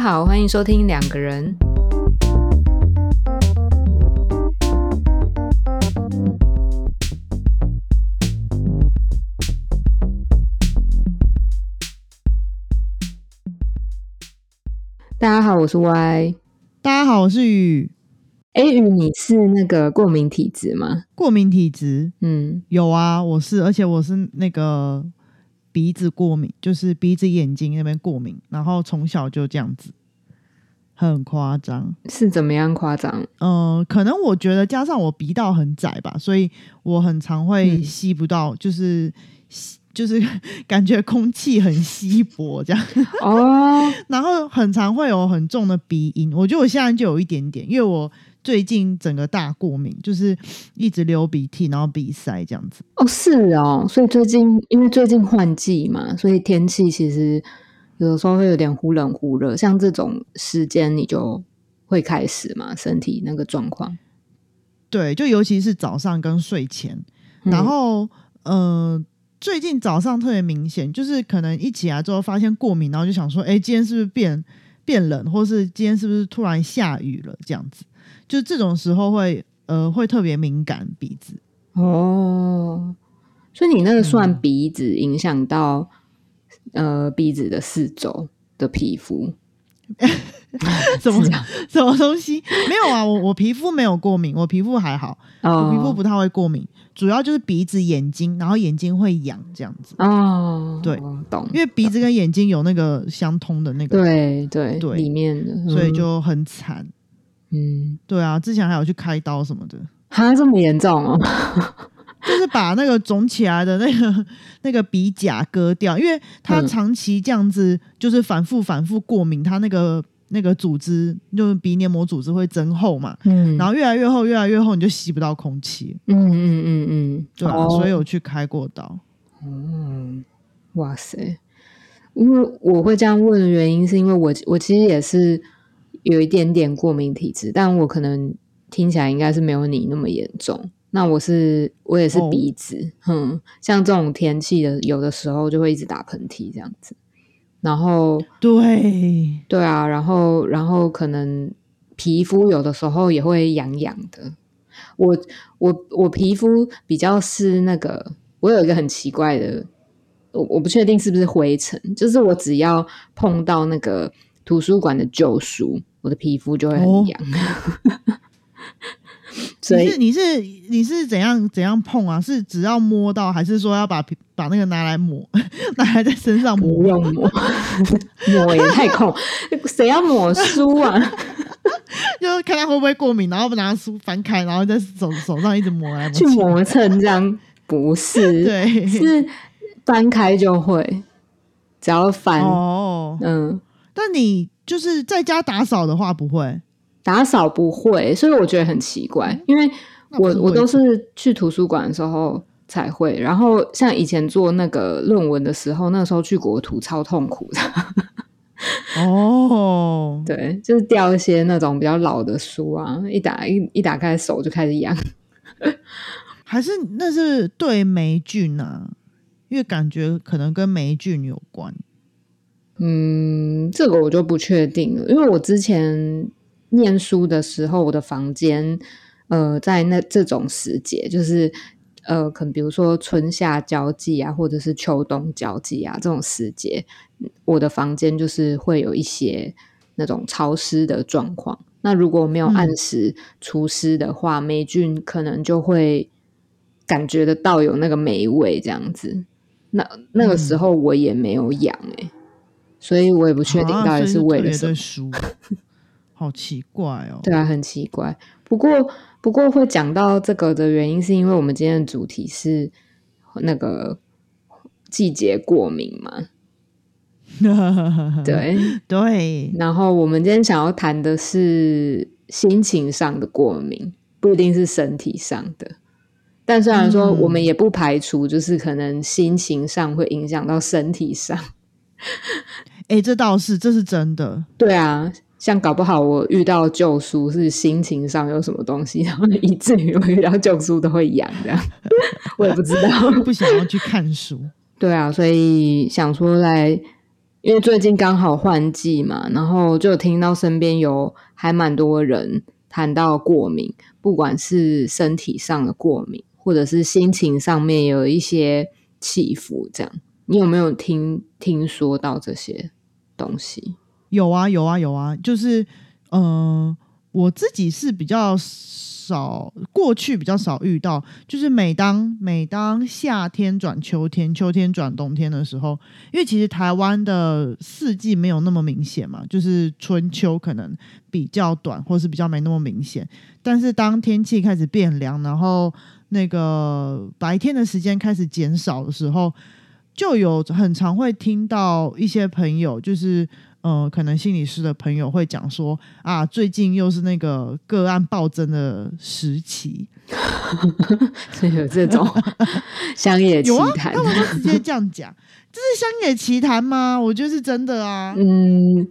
家好，欢迎收听两个人。大家好，我是 Y。大家好，我是雨。哎，雨，你是那个过敏体质吗？过敏体质，嗯，有啊，我是，而且我是那个鼻子过敏，就是鼻子、眼睛那边过敏，然后从小就这样子，很夸张。是怎么样夸张？嗯、可能我觉得加上我鼻道很窄吧，所以我很常会嗯吸不到，就是吸就是 感觉空气很稀薄这样，哦，然后很常会有很重的鼻音。我觉得我现在就有一点点，因为我最近整个大过敏，就是一直流鼻涕，然后鼻塞这样子。哦，是哦，所以最近因为最近换季嘛，所以天气其实有的时候会有点忽冷忽热，像这种时间你就会开始嘛，身体那个状况。对，就尤其是早上跟睡前，嗯然后呃，最近早上特别明显，就是可能一起来之后发现过敏，然后就想说，哎，今天是不是变变冷，或是今天是不是突然下雨了？这样子，就这种时候会呃会特别敏感鼻子。哦，所以你那个算嗯鼻子影响到、呃鼻子的四周的皮肤，什么什么东西？没有啊，我我皮肤没有过敏，我皮肤还好，哦，我皮肤不太会过敏，主要就是鼻子、眼睛，然后眼睛会痒这样子，哦，对。懂，因为鼻子跟眼睛有那个相通的那个，对对对。里面的，嗯。所以就很惨。嗯，对啊，之前还有去开刀什么的，哈这么严重哦，就是把那个肿起来的那个 那个鼻甲割掉，因为它嗯。长期这样子，就是反复反复过敏，它那个那个组织就是鼻黏膜组织会增厚嘛，嗯，然后越来越厚，越来越厚，你就吸不到空气，嗯嗯嗯嗯，对啊，哦。所以有去开过刀。嗯，哇塞！因为我会这样问的原因，是因为我我其实也是有一点点过敏体质，但我可能听起来应该是没有你那么严重。那我是我也是哦鼻子，哼、像这种天气的，有的时候就会一直打喷嚏这样子。然后对，对啊，然后然后可能皮肤有的时候也会痒痒的。我我我皮肤比较是那个，我有一个很奇怪的，我我不确定是不是灰尘，就是我只要碰到那个图书馆的旧书，我的皮肤就会很哦痒。所以你是你是你是怎样怎样碰啊？是只要摸到，还是说要把皮把那个拿来抹，拿来在身上不抹？用抹，抹也太空，谁要抹书啊？就是看他会不会过敏，然后拿书翻开，然后在手手上一直抹来抹去磨蹭这样不是？对，是翻开就会，只要翻，哦。嗯，但你就是在家打扫的话不会？打扫不会，所以我觉得很奇怪，因为我我都是。去图书馆的时候才会，然后像以前做那个论文的时候，那时候去国图超痛苦的，哦。对，就是掉一些那种比较老的书啊，一打一一打开手就开始痒，还是那是对霉菌啊，因为感觉可能跟霉菌有关。嗯，这个我就不确定了，因为我之前念书的时候，我的房间，呃，在那这种时节，就是呃，可能比如说春夏交际啊，或者是秋冬交际啊这种时节，我的房间就是会有一些那种潮湿的状况。那如果没有按嗯时除湿的话，霉菌可能就会感觉得到有那个霉味这样子。那那个时嗯候我也没有养哎、所以我也不确定啊到底所以特别为了什么 好奇怪哦。对啊，很奇怪。不过，不过会讲到这个的原因，是因为我们今天的主题是那个季节过敏嘛。对，对，然后我们今天想要谈的是心情上的过敏，不一定是身体上的。但虽然说嗯我们也不排除，就是可能心情上会影响到身体上。哎、这倒是，这是真的。对啊，像搞不好我遇到旧书是心情上有什么东西，然后以至于我遇到旧书都会痒这样，我也不知道。不想要去看书。对啊，所以想说来因为最近刚好换季嘛，然后就听到身边有还蛮多人谈到过敏，不管是身体上的过敏，或者是心情上面有一些起伏，这样，你有没有听听说到这些东西？有啊，有啊，有啊，就是，呃，我自己是比较少，过去比较少遇到，就是每当每当夏天转秋天，秋天转冬天的时候，因为其实台湾的四季没有那么明显嘛，就是春秋可能比较短，或是比较没那么明显，但是当天气开始变凉，然后那个白天的时间开始减少的时候，就有很常会听到一些朋友，就是呃，可能心理师的朋友会讲说啊，最近又是那个个案暴增的时期，所 以有这种 乡野奇谈他，们都直接这样讲，这是乡野奇谈吗？我觉得是真的啊。嗯，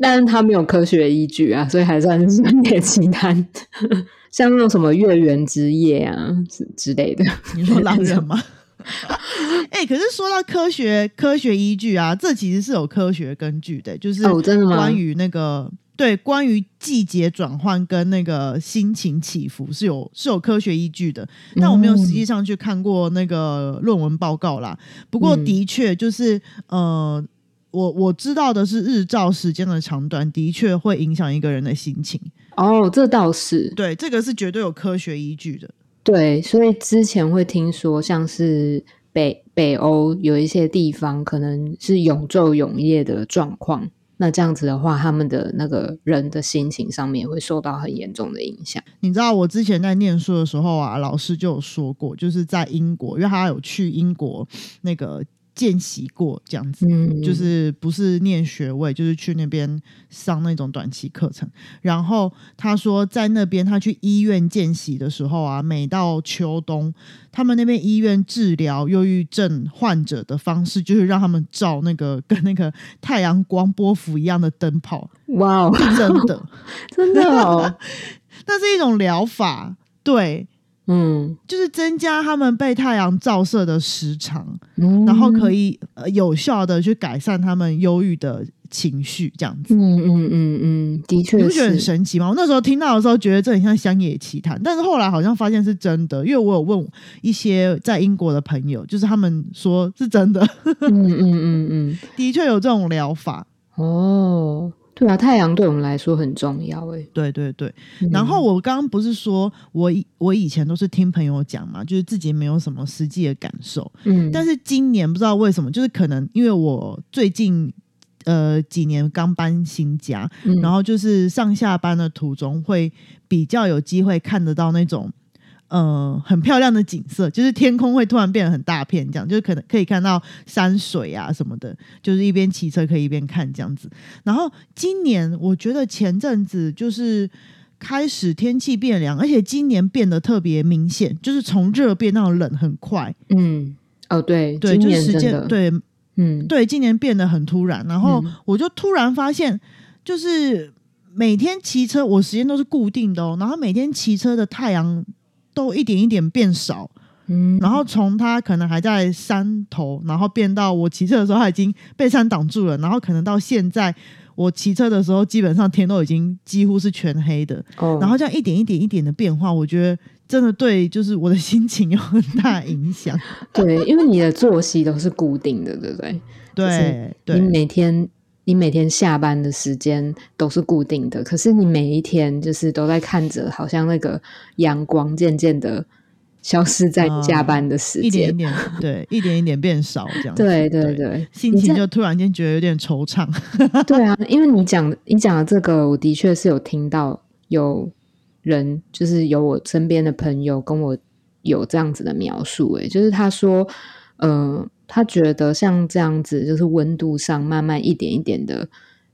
但是他没有科学依据啊，所以还算是乡野奇谈。像那种什么月圆之夜啊之之类的，你说狼人吗？哎、可是说到科学科学依据啊，这其实是有科学根据的，就是关于那个对关于季节转换跟那个心情起伏是有是有科学依据的，但我没有实际上去看过那个论文报告啦。不过嗯的确就是呃。我我知道的是，日照时间的长短的确会影响一个人的心情。哦，这倒是对，这个是绝对有科学依据的。对，所以之前会听说，像是北北欧有一些地方可能是永昼永夜的状况，那这样子的话，他们的那个人的心情上面会受到很严重的影响。你知道我之前在念书的时候啊，老师就有说过，就是在英国，因为他有去英国那个见习过，这样子。嗯，就是不是念学位，就是去那边上那种短期课程。然后他说，在那边他去医院见习的时候啊，每到秋冬，他们那边医院治疗忧郁症患者的方式，就是让他们照那个跟那个太阳光波幅一样的灯泡，哇哦，真的，真的哦，那是一种疗法，对。嗯，就是增加他们被太阳照射的时长，嗯然后可以呃有效的去改善他们忧郁的情绪，这样子。嗯嗯嗯嗯，的确你不觉得很，神奇吗？我那时候听到的时候，觉得这很像乡野奇谈，但是后来好像发现是真的，因为我有问一些在英国的朋友，就是他们说是真的，嗯嗯嗯嗯，的确有这种疗法。哦，对啊，太阳对我们来说很重要诶。对对对，嗯然后我刚刚不是说我以我以前都是听朋友讲嘛，就是自己没有什么实际的感受，嗯，但是今年不知道为什么，就是可能因为我最近呃几年刚搬新家，嗯然后就是上下班的途中会比较有机会看得到那种。呃，很漂亮的景色，就是天空会突然变得很大片，这样就是可能可以看到山水啊什么的，就是一边骑车可以一边看这样子。然后今年我觉得前阵子就是开始天气变凉，而且今年变得特别明显，就是从热变到冷很快。嗯，哦对，对，就是时间对嗯，对，今年变得很突然，然后嗯我就突然发现，就是每天骑车，我时间都是固定的哦，然后每天骑车的太阳都一点一点变少，嗯，然后从它可能还在山头，然后变到我骑车的时候，它已经被山挡住了，然后可能到现在我骑车的时候，基本上天都已经几乎是全黑的，哦，然后这样一点一点一点的变化，我觉得真的对，就是我的心情有很大影响。对，因为你的作息都是固定的，对不对？对你对。每天你每天下班的时间都是固定的，可是你每一天就是都在看着，好像那个阳光渐渐的消失在你下班的时间。一点一点，对，一点一点变少，这样子。对对对，心情就突然间觉得有点惆怅。对啊，因为你讲你讲的这个，我的确是有听到有人，就是有我身边的朋友跟我有这样子的描述，诶，就是他说，呃，他觉得像这样子，就是温度上慢慢一点一点的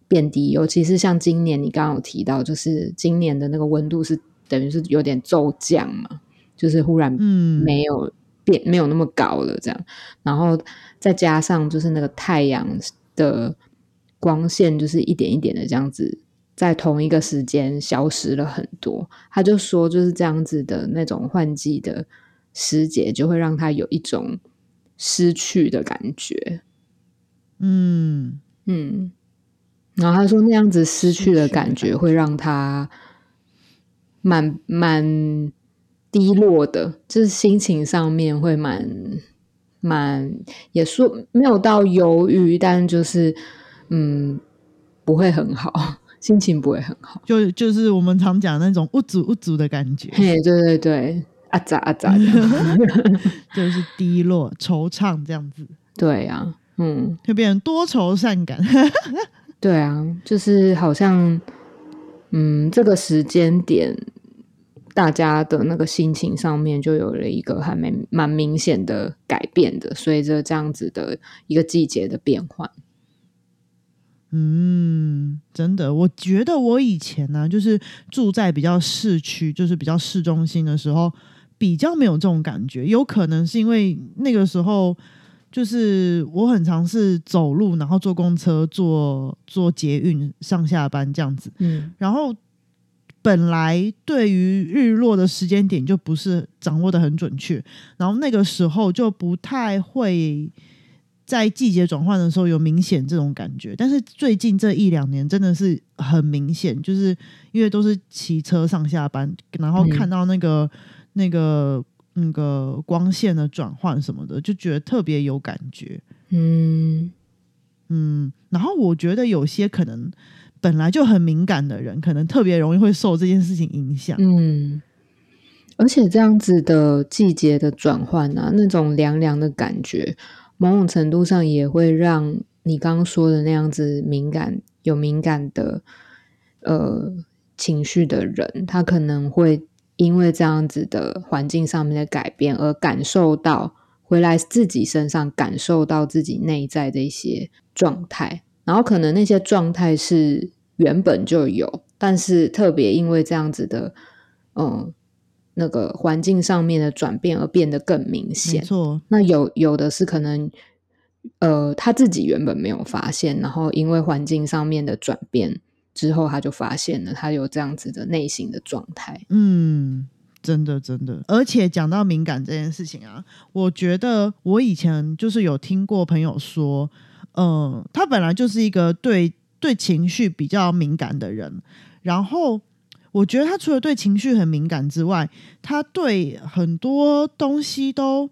变低，尤其是像今年你刚刚有提到，就是今年的那个温度是等于是有点骤降嘛，就是忽然嗯，没有变，没有那么高了，这样，然后再加上就是那个太阳的光线，就是一点一点的这样子，在同一个时间消失了很多。他就说，就是这样子的那种换季的时节，就会让他有一种失去的感觉。嗯，嗯，然后他说那样子失去的感觉会让他蛮蛮低落的，就是心情上面会蛮蛮也说没有到忧郁，但就是嗯不会很好，心情不会很好，就就是我们常讲那种无足无足的感觉，嘿，对对对，啊咋啊咋的，就是低落、惆怅这样子，对呀、嗯。就变成多愁善感。对啊，就是好像，嗯，这个时间点，大家的那个心情上面就有了一个还蛮蛮明显的改变的，随着这样子的一个季节的变换。嗯，真的，我觉得我以前呢、就是住在比较市区，就是比较市中心的时候，比较没有这种感觉。有可能是因为那个时候，就是我很常是走路，然后坐公车、坐坐捷运上下班这样子。嗯然后本来对于日落的时间点就不是掌握的很准确，然后那个时候就不太会在季节转换的时候有明显这种感觉。但是最近这一两年真的是很明显，就是因为都是骑车上下班，然后嗯看到那个、那个那个光线的转换什么的，就觉得特别有感觉。嗯嗯，然后我觉得有些可能本来就很敏感的人，可能特别容易会受这件事情影响。嗯，而且这样子的季节的转换啊，那种凉凉的感觉，某种程度上也会让你刚刚说的那样子敏感、有敏感的呃情绪的人，他可能会因为这样子的环境上面的改变而感受到回来自己身上感受到自己内在的一些状态，然后可能那些状态是原本就有，但是特别因为这样子的嗯那个环境上面的转变而变得更明显没显。错，那有有的是可能，呃，他自己原本没有发现，然后因为环境上面的转变之后，他就发现了他有这样子的内心的状态。嗯，真的真的。而且讲到敏感这件事情啊，我觉得我以前就是有听过朋友说，嗯、他本来就是一个对对情绪比较敏感的人，然后。我觉得他除了对情绪很敏感之外，他对很多东西都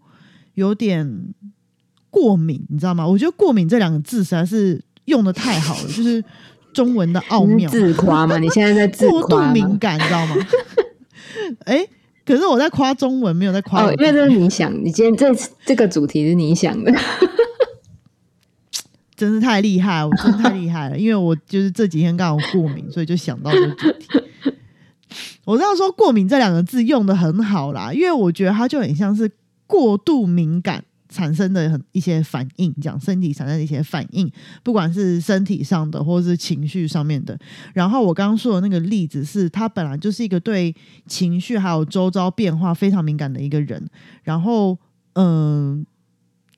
有点过敏，你知道吗？我觉得“过敏”这两个字实在是用的太好了，就是中文的奥妙。自夸吗？你现在在自夸过度敏？感，你知道吗？哎、可是我在夸中文，没有在夸我哦，因为这是你想，你今天这这个主题是你想的。真是太厉害，我真的太厉害了。因为我就是这几天刚好过敏，所以就想到这个主题。我这样说“过敏”这两个字用的很好啦，因为我觉得它就很像是过度敏感产生的很一些反应，讲身体产生的一些反应，不管是身体上的或是情绪上面的。然后我刚刚说的那个例子是，他本来就是一个对情绪还有周遭变化非常敏感的一个人，然后嗯、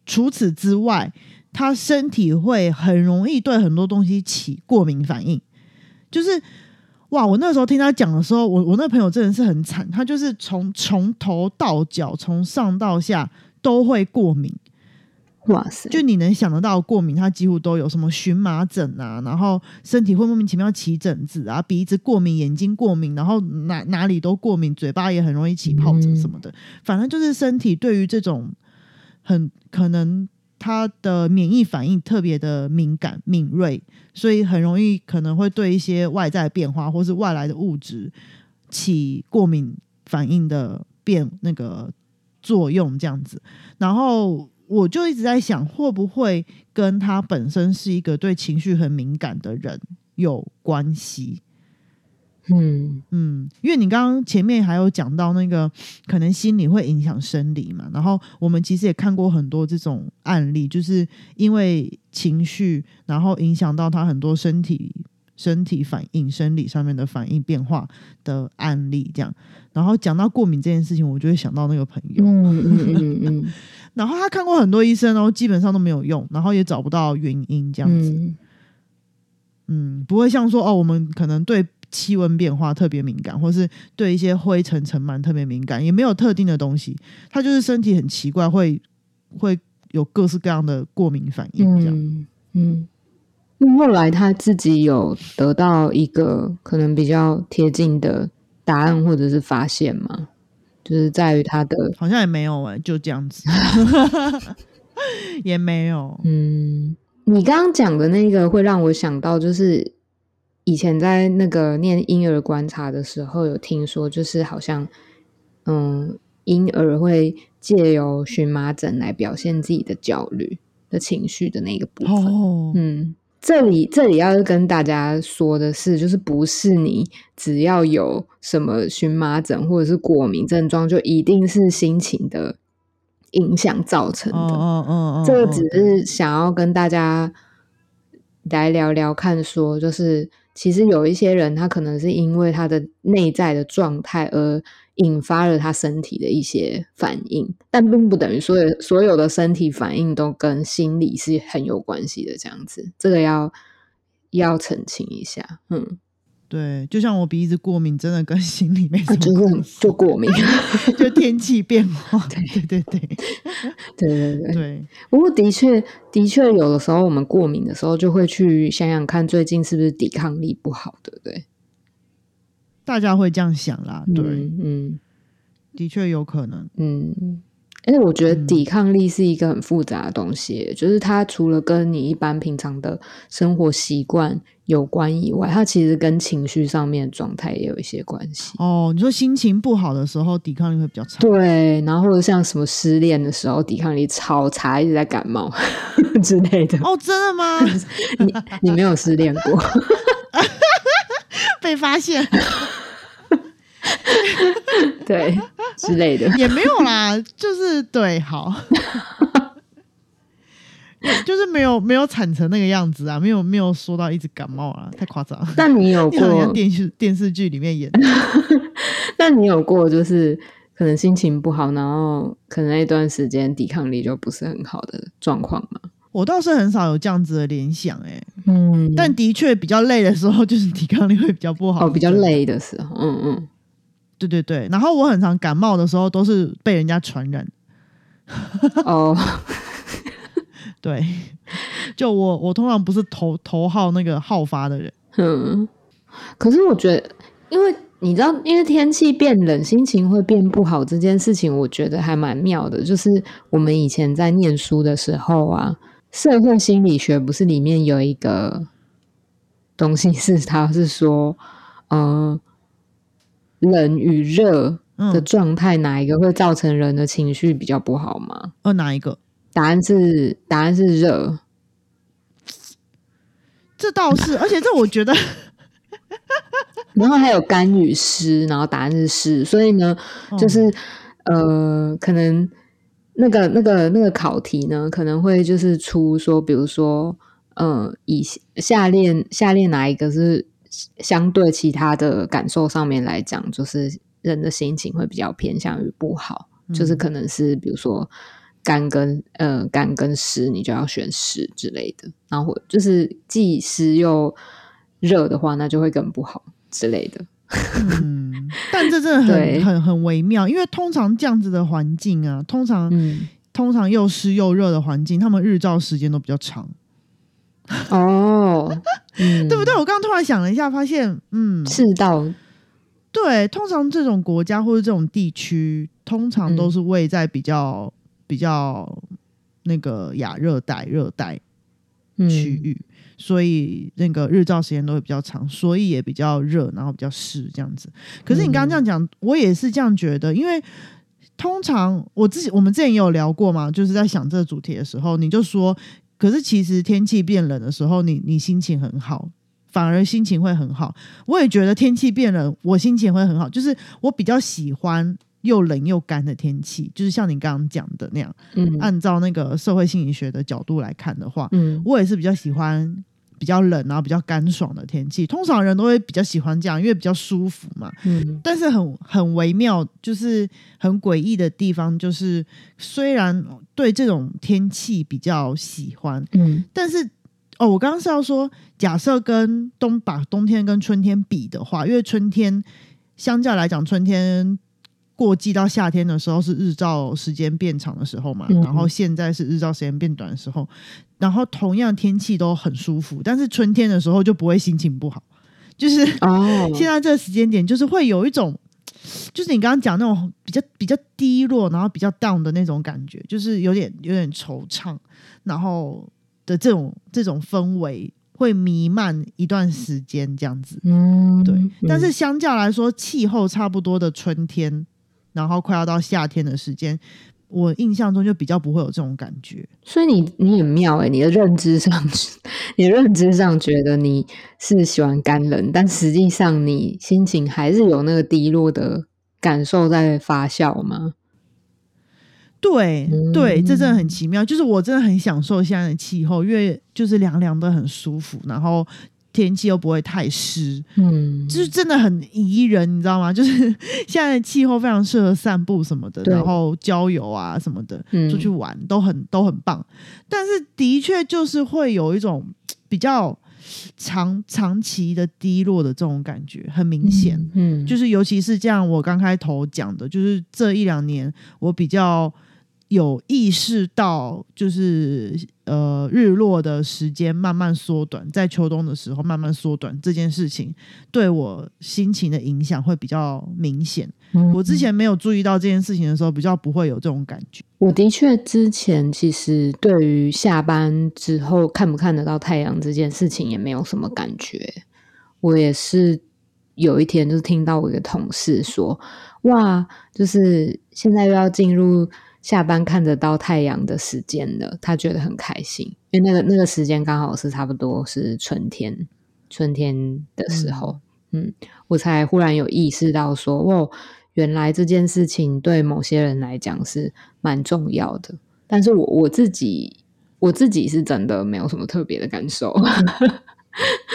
除此之外，他身体会很容易对很多东西起过敏反应，就是。哇！我那时候听他讲的时候，我我那朋友真的是很惨，他就是从从头到脚，从上到下都会过敏，哇塞，就你能想得到的过敏，他几乎都有，什么荨麻疹啊，然后身体会莫名其妙起疹子啊，鼻子过敏，眼睛过敏，然后哪哪里都过敏，嘴巴也很容易起疱疹什么的，反正就是身体对于这种很可能他的免疫反应特别的敏感敏锐，所以很容易可能会对一些外在变化或是外来的物质起过敏反应的变那个作用这样子。然后我就一直在想，会不会跟他本身是一个对情绪很敏感的人有关系？嗯嗯，因为你刚刚前面还有讲到那个可能心理会影响生理嘛，然后我们其实也看过很多这种案例，就是因为情绪，然后影响到他很多身体身体反应、生理上面的反应变化的案例，这样。然后讲到过敏这件事情，我就会想到那个朋友，嗯嗯嗯嗯 然后他看过很多医生，然后基本上都没有用，然后也找不到原因，这样子。嗯嗯，不会像说哦，我们可能对气温变化特别敏感，或是对一些灰尘尘螨特别敏感，也没有特定的东西，他就是身体很奇怪，会会有各式各样的过敏反应，这样。嗯嗯那后来他自己有得到一个可能比较贴近的答案或者是发现吗？就是在于他的，好像也没有哎、就这样子，也没有。嗯，你刚刚讲的那个会让我想到，就是以前在那个念婴儿观察的时候，有听说，就是好像，嗯，婴儿会借由荨麻疹来表现自己的焦虑的情绪的那个部分。哦，嗯，这里这里要跟大家说的是，就是不是你只要有什么荨麻疹或者是过敏症状，就一定是心情的影响造成的。哦哦哦哦，这个哦只是想要跟大家来聊聊看说就是其实有一些人，他可能是因为他的内在的状态而引发了他身体的一些反应，但并不等于所有所有的身体反应都跟心理是很有关系的。这样子，这个要要澄清一下。嗯，对，就像我鼻子过敏，真的跟 心理没什啊，么就过敏。就天气变化。对对对对对对。对，不过的确，的确有的时候我们过敏的时候，就会去想想看，最近是不是抵抗力不好，对不对？大家会这样想啦。对，嗯嗯的确有可能。嗯。而且我觉得嗯抵抗力是一个很复杂的东西，就是它除了跟你一般平常的生活习惯有关以外，它其实跟情绪上面的状态也有一些关系。哦，你说心情不好的时候，抵抗力会比较差。对，然后或者像什么失恋的时候，抵抗力超差，一直在感冒 之类的。哦，真的吗？你你没有失恋过？被发现 对之类的。也没有啦，就是对，好，就是没有没有惨成那个样子啊，没有没有说到一直感冒啊，太夸张了。但你有过，电视电视剧里面演的，但你有过，就是可能心情不好，然后可能那段时间抵抗力就不是很好的状况吗？我倒是很少有这样子的联想、欸，嗯但的确比较累的时候，就是抵抗力会比较不好，哦，比较。累的时候，嗯嗯，对对对，然后我很常感冒的时候都是被人家传染，哦，对，就我我通常不是头头号那个好发的人，嗯。可是我觉得，因为你知道，因为天气变冷，心情会变不好这件事情，我觉得还蛮妙的。就是我们以前在念书的时候啊，社会心理学不是里面有一个东西是，他是说，嗯、冷与热的嗯，状态哪一个会造成人的情绪比较不好吗？呃，哪一个？答案是答案是热。这倒是，而且这我觉得，然后还有干与湿，然后答案是湿，所以呢，就是、呃，可能那个那个那个考题呢，可能会就是出说，比如说，呃，以下列下列哪一个是相对其他的感受上面来讲，就是人的心情会比较偏向于不好，就是嗯可能是比如说。干跟呃干跟湿，你就要选湿之类的。然后就是既湿又热的话，那就会更不好之类的。嗯，但这真的很很很微妙，因为通常这样子的环境啊，通常、嗯，通常又湿又热的环境，他们日照时间都比较长，哦，嗯，对不对？我刚刚突然想了一下，发现，嗯，赤道，对，通常这种国家或者这种地区，通常都是位在比较、比较那个亚热带、热带嗯。区域，所以那个日照时间都会比较长，所以也比较热，然后比较湿这样子。可是你刚刚这样讲，我也是这样觉得，因为通常我自己我们之前也有聊过嘛，就是在想这个主题的时候，你就说，可是其实天气变冷的时候，你你心情很好。反而心情会很好，我也觉得天气变冷，我心情会很好。就是我比较喜欢又冷又干的天气，就是像你刚刚讲的那样。嗯按照那个社会心理学的角度来看的话，嗯我也是比较喜欢比较冷然后比较干爽的天气。通常人都会比较喜欢这样，因为比较舒服嘛。嗯但是很很微妙，就是很诡异的地方，就是虽然对这种天气比较喜欢，嗯但是哦，我刚刚是要说，假设跟冬把冬天跟春天比的话，因为春天相较来讲，春天过季到夏天的时候是日照时间变长的时候嘛，嗯。然后现在是日照时间变短的时候，然后同样天气都很舒服，但是春天的时候就不会心情不好，就是哦，现在这个时间点，就是会有一种，就是你刚刚讲那种比较比较低落，然后比较 down 的那种感觉，就是有点有点惆怅，然后的这种这种氛围会弥漫一段时间这样子。嗯，对，嗯。但是相较来说，气候差不多的春天，然后快要到夏天的时间，我印象中就比较不会有这种感觉。所以你你很妙哎、你的认知上，你的认知上觉得你是喜欢干冷，但实际上你心情还是有那个低落的感受在发酵吗？对嗯对，这真的很奇妙。就是我真的很享受现在的气候，因为就是凉凉的很舒服，然后天气又不会太湿，嗯，就是真的很宜人，你知道吗？就是现在的气候非常适合散步什么的，然后郊游啊什么的，嗯出去玩都很都很棒。但是的确就是会有一种 比较长长期的低落的这种感觉，很明显。嗯，嗯，就是尤其是这样，我刚开头讲的，就是这一两年我比较有意识到，就是呃日落的时间慢慢缩短，在秋冬的时候慢慢缩短这件事情，对我心情的影响会比较明显。嗯我之前没有注意到这件事情的时候，比较不会有这种感觉。我的确之前其实对于下班之后看不看得到太阳这件事情也没有什么感觉。我也是有一天就是听到我一个同事说，哇，就是现在又要进入下班看得到太阳的时间了，他觉得很开心，因为那个那个时间刚好是差不多是春天，春天的时候，嗯我才忽然有意识到说，哇，原来这件事情对某些人来讲是蛮重要的，但是我我自己我自己是真的没有什么特别的感受。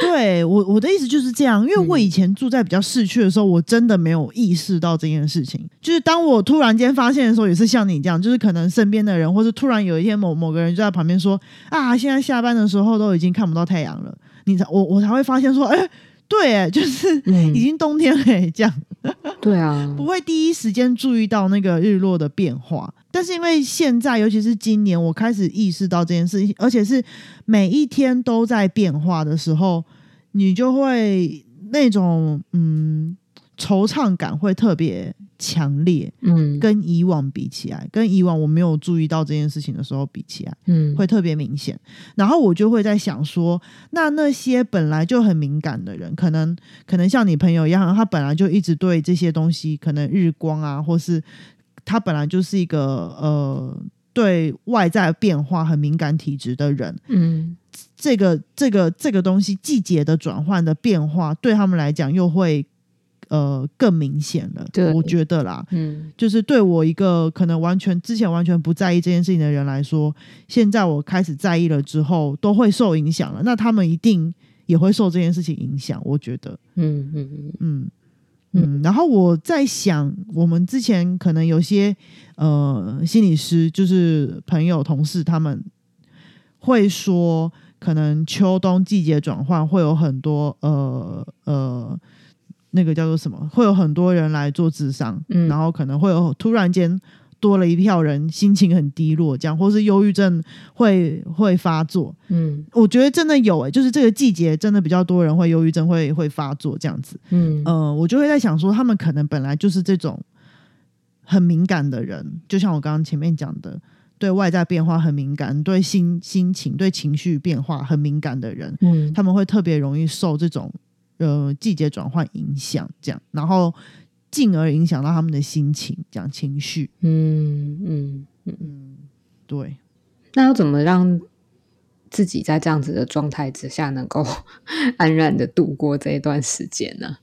对我我的意思就是这样，因为我嗯。以前住在比较市区的时候，我真的没有意识到这件事情。就是当我突然间发现的时候，也是像你这样，就是可能身边的人，或是突然有一天某某个人就在旁边说啊，现在下班的时候都已经看不到太阳了，你才我我才会发现说，哎、对，哎，就是嗯。已经冬天了，哎这样。对啊，不会第一时间注意到那个日落的变化，但是因为现在，尤其是今年，我开始意识到这件事情，而且是每一天都在变化的时候，你就会那种嗯惆怅感会特别强烈，嗯，跟以往比起来，跟以往我没有注意到这件事情的时候比起来，嗯会特别明显。然后我就会在想说，那那些本来就很敏感的人，可能可能像你朋友一样，他本来就一直对这些东西，可能日光啊，或是他本来就是一个呃对外在变化很敏感体质的人，嗯这个这个这个东西季节的转换的变化，对他们来讲又会呃更明显了。对我觉得啦，嗯就是对我一个可能完全之前完全不在意这件事情的人来说，现在我开始在意了之后，都会受影响了。那他们一定也会受这件事情影响，我觉得，嗯嗯嗯嗯嗯。然后我在想，我们之前可能有些呃心理师，就是朋友同事，他们会说，可能秋冬季节转换会有很多呃呃。那个叫做什么？会有很多人来做智商，嗯然后可能会有突然间多了一票人，心情很低落，这样，或是忧郁症会会发作。嗯我觉得真的有诶、就是这个季节真的比较多人会忧郁症会会发作这样子。嗯呃，我就会在想说，他们可能本来就是这种很敏感的人，就像我刚刚前面讲的，对外在变化很敏感，对心心情、对情绪变化很敏感的人，嗯他们会特别容易受这种呃季节转换影响，这样，然后进而影响到他们的心情，讲情绪。嗯嗯，嗯，对。那要怎么让自己在这样子的状态之下，能够 安然的度过这一段时间呢？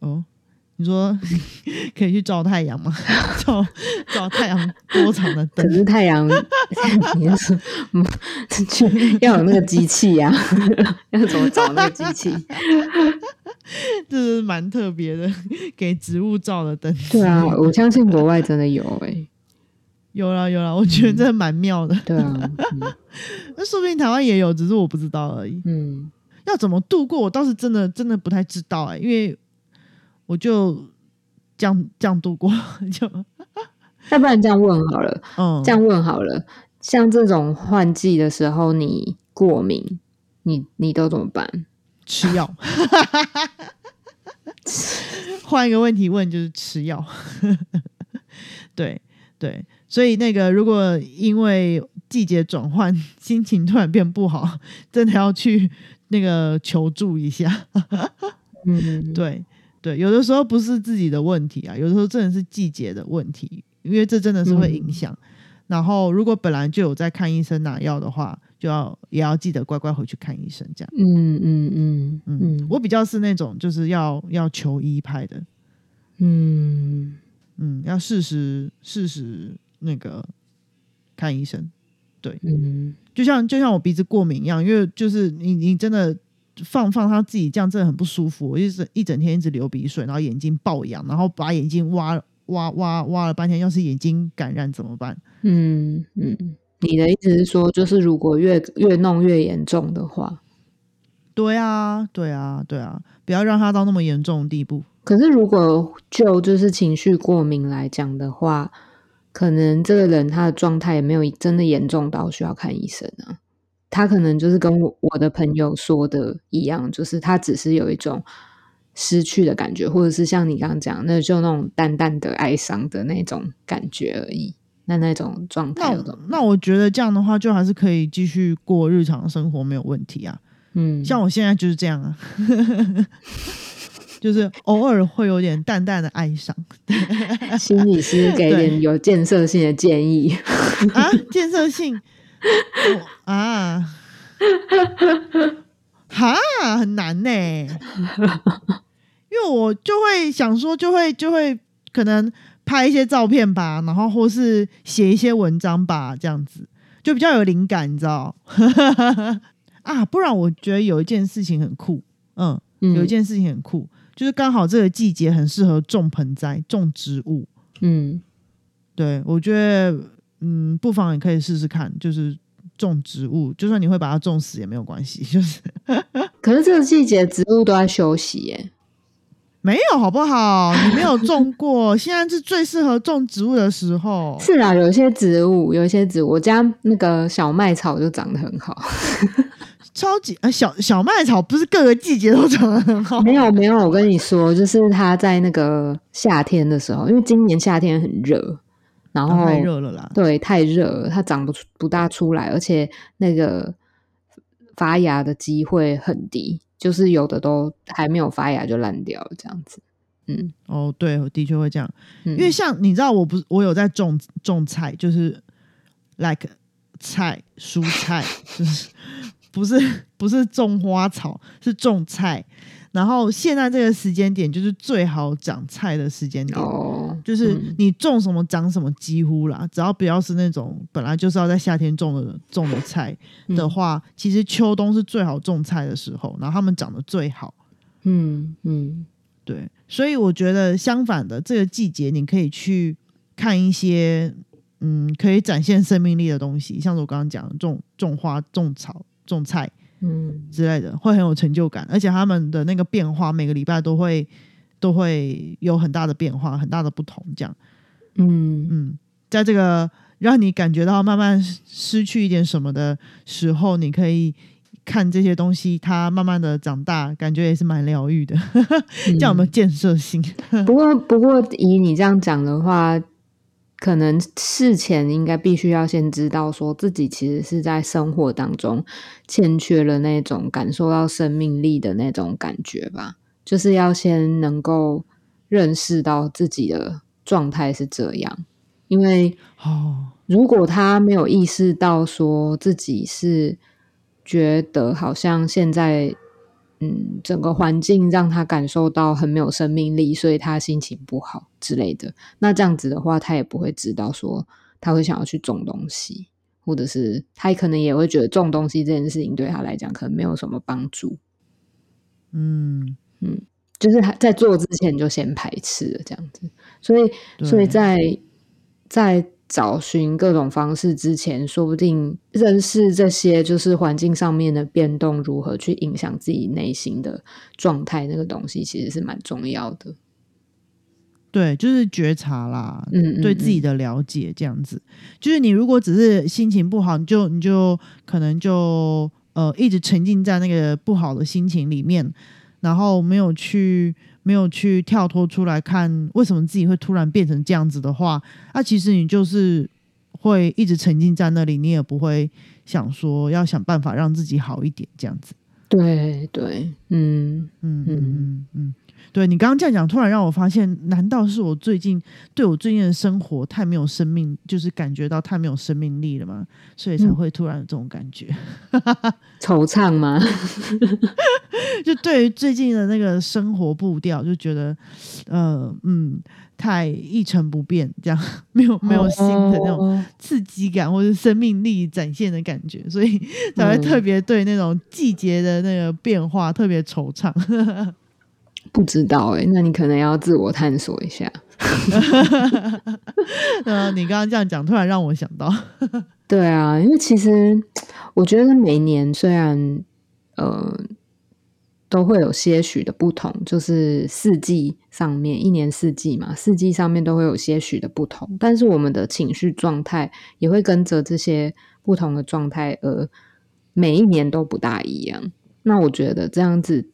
哦，你说 可以去照太阳吗？照照太阳多长的灯可？是太阳，你是要有那个机器呀、要怎么找那个机器？这是蛮特别的，给植物照的灯。对啊，我相信国外真的有诶、有啦有啦，我觉得真的蛮妙的。对啊，那说不定台湾也有，只是我不知道而已。嗯要怎么度过，我倒是真的真的不太知道哎、因为我就这样这样度过 就，要不然这样问好了，嗯，这样问好了，像这种换季的时候，你过敏，你你都怎么办？吃药。换一个问题问，就是吃药。对对，所以那个如果因为季节转换，心情突然变不好，真的要去那个求助一下。嗯，对对，有的时候不是自己的问题啊，有的时候真的是季节的问题，因为这真的是会影响。然后，如果本来就有在看医生拿药的话，就要也要记得乖乖回去看医生。这样，嗯嗯嗯嗯嗯，我比较是那种就是要要求医派的，嗯嗯，要适时适时那个看医生。对，嗯就像就像我鼻子过敏一样，因为就是你你真的放放他自己这样真的很不舒服，我一直一整天一直流鼻水，然后眼睛爆痒，然后把眼睛挖挖挖挖了半天，要是眼睛感染怎么办？嗯嗯，你的意思是说，就是如果越越弄越严重的话，对啊，对啊，对啊，不要让它到那么严重的地步。可是如果就就是情绪过敏来讲的话，可能这个人他的状态也没有真的严重到需要看医生啊。他可能就是跟我我的朋友说的一样，就是他只是有一种失去的感觉，或者是像你刚刚讲，那就那种淡淡的哀伤的那种感觉而已。那那种状态那，那我觉得这样的话，就还是可以继续过日常生活，没有问题啊。嗯，像我现在就是这样啊，就是偶尔会有点淡淡的哀伤心理师给点有建设性的建议。啊，建设性我啊，哈，很难呢、因为我就会想说，就会就会可能拍一些照片吧，然后或是写一些文章吧，这样子就比较有灵感，你知道？啊，不然我觉得有一件事情很酷，嗯，嗯有一件事情很酷，就是刚好这个季节很适合种盆栽、种植物。嗯对我觉得，嗯，不妨也可以试试看，就是种植物，就算你会把它种死也没有关系，就是 可是这个季节植物都在休息耶。没有好不好？你没有种过，现在是最适合种植物的时候。是啊，有些植物，有些植物，我家那个小麦草就长得很好。超级啊小小麦草不是各个季节都长得很好，没有没有，我跟你说，就是它在那个夏天的时候，因为今年夏天很热，然后太热了啦。对太热了，它长不出不大出来，而且那个发芽的机会很低，就是有的都还没有发芽就烂掉了，这样子。嗯，哦，对，我的确会这样，因因为像你知道，我不是我有在种种菜，就是 like 菜蔬菜，就是 不是不是种花草，是种菜。然后现在这个时间点就是最好长菜的时间点，哦，就是嗯。你种什么长什么，几乎啦，只要不要是那种本来就是要在夏天种的种的菜的话，其实秋冬是最好种菜的时候，然后它们长得最好。嗯嗯。对，所以我觉得相反的，这个季节你可以去看一些嗯，可以展现生命力的东西，像是我刚刚讲的种种花、种草、种菜嗯。之类的，会很有成就感，而且他们的那个变化每个礼拜都会都会有很大的变化，很大的不同。这样，嗯嗯，在这个让你感觉到慢慢失去一点什么的时候，你可以。看这些东西，它慢慢的长大，感觉也是蛮疗愈的，这样有没有建设性？不过，不过以你这样讲的话，可能事前应该必须要先知道，说自己其实是在生活当中欠缺了那种感受到生命力的那种感觉吧。就是要先能够认识到自己的状态是这样，因为哦，如果他没有意识到说自己是觉得好像现在，嗯，整个环境让他感受到很没有生命力，所以他心情不好之类的。那这样子的话，他也不会知道说他会想要去种东西，或者是他可能也会觉得种东西这件事情对他来讲可能没有什么帮助。嗯，就是他在做之前就先排斥了这样子，所以所以在在找寻各种方式之前，说不定认识这些就是环境上面的变动如何去影响自己内心的状态，那个东西其实是蛮重要的。对，就是觉察啦，嗯，对自己的了解这样子。就是你如果只是心情不好，你就你就可能就呃一直沉浸在那个不好的心情里面，然后没有去没有去跳脱出来看为什么自己会突然变成这样子的话，那其实你就是会一直沉浸在那里，你也不会想说要想办法让自己好一点这样子。对对，嗯。嗯嗯。嗯嗯，对你刚刚这样讲，突然让我发现，难道是我最近对我最近的生活太没有生命，就是感觉到太没有生命力了吗？所以才会突然有这种感觉，惆怅吗？就对于最近的那个生活步调，就觉得，呃，嗯，太一成不变，这样 没有没有新的那种刺激感或者生命力展现的感觉，所以才会特别对那种季节的那个变化特别惆怅。不知道哎，那你可能要自我探索一下。呃，你刚刚这样讲，突然让我想到，对啊，因为其实我觉得每年虽然呃都会有些许的不同，就是四季上面一年四季嘛，四季上面都会有些许的不同，但是我们的情绪状态也会跟着这些不同的状态，而每一年都不大一样。那我觉得这样子。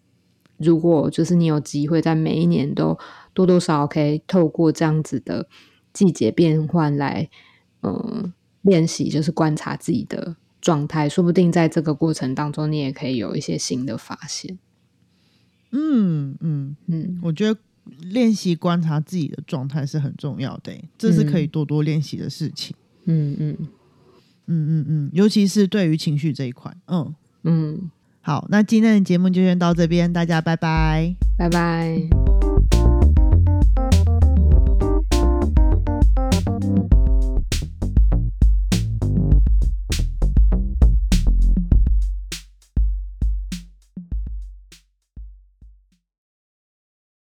如果就是你有机会在每一年都多多少少可以透过这样子的季节变换来，嗯，练习就是观察自己的状态，说不定在这个过程当中，你也可以有一些新的发现。嗯嗯嗯，我觉得练习观察自己的状态是很重要的，这是可以多多练习的事情。嗯嗯嗯嗯嗯，尤其是对于情绪这一块，嗯嗯。好，那今天的节目就先到这边，大家拜拜，拜拜。